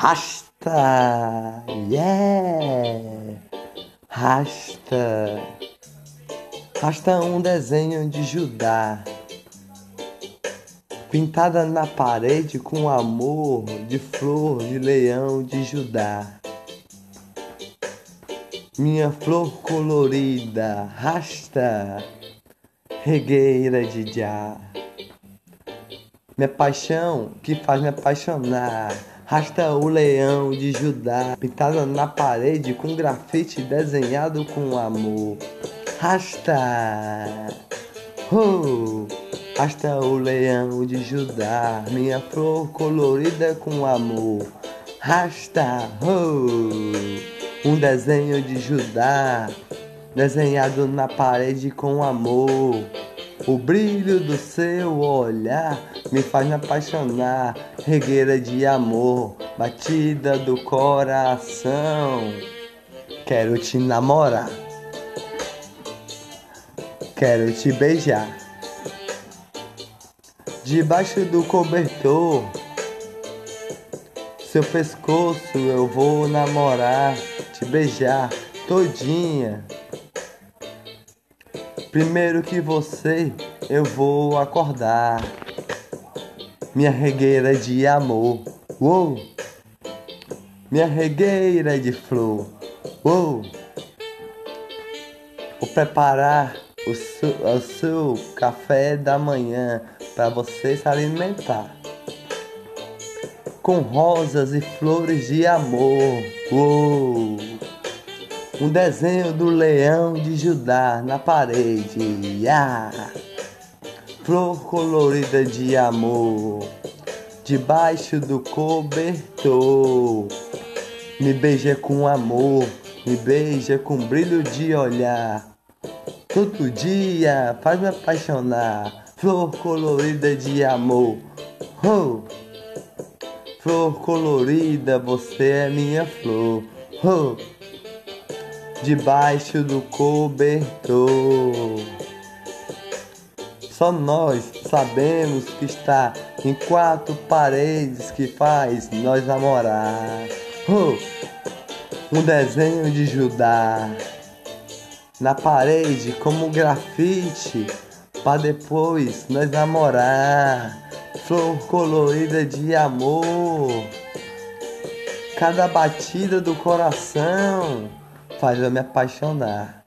Rasta, yeah, rasta, rasta um desenho de Judá, pintada na parede com amor de flor de leão de Judá. Minha flor colorida, rasta, regueira de já. Minha paixão que faz me apaixonar. Rasta o leão de Judá, pintada na parede com grafite desenhado com amor. Rasta, oh, rasta o leão de Judá, minha flor colorida com amor. Rasta, oh, um desenho de Judá, desenhado na parede com amor. O brilho do seu olhar me faz me apaixonar, regueira de amor, batida do coração. Quero te namorar, quero te beijar. Debaixo do cobertor, seu pescoço eu vou namorar, te beijar todinha. Primeiro que você eu vou acordar. Minha regueira de amor. Uou! Minha regueira de flor. Uou! Vou preparar o seu, o seu café da manhã para você se alimentar. Com rosas e flores de amor. Uou! Um desenho do leão de Judá na parede. Ah! Flor colorida de amor, debaixo do cobertor. Me beija com amor, me beija com brilho de olhar. Todo dia faz me apaixonar. Flor colorida de amor. Oh! Flor colorida, você é minha flor. Oh! Debaixo do cobertor. Só nós sabemos que está em quatro paredes que faz nós namorar. Oh, um desenho de Judá na parede como grafite para depois nós namorar. Flor colorida de amor. Cada batida do coração faz eu me apaixonar.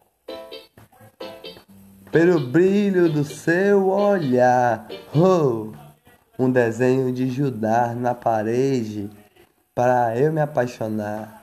Pelo brilho do seu olhar, oh, um desenho de Judá na parede para eu me apaixonar.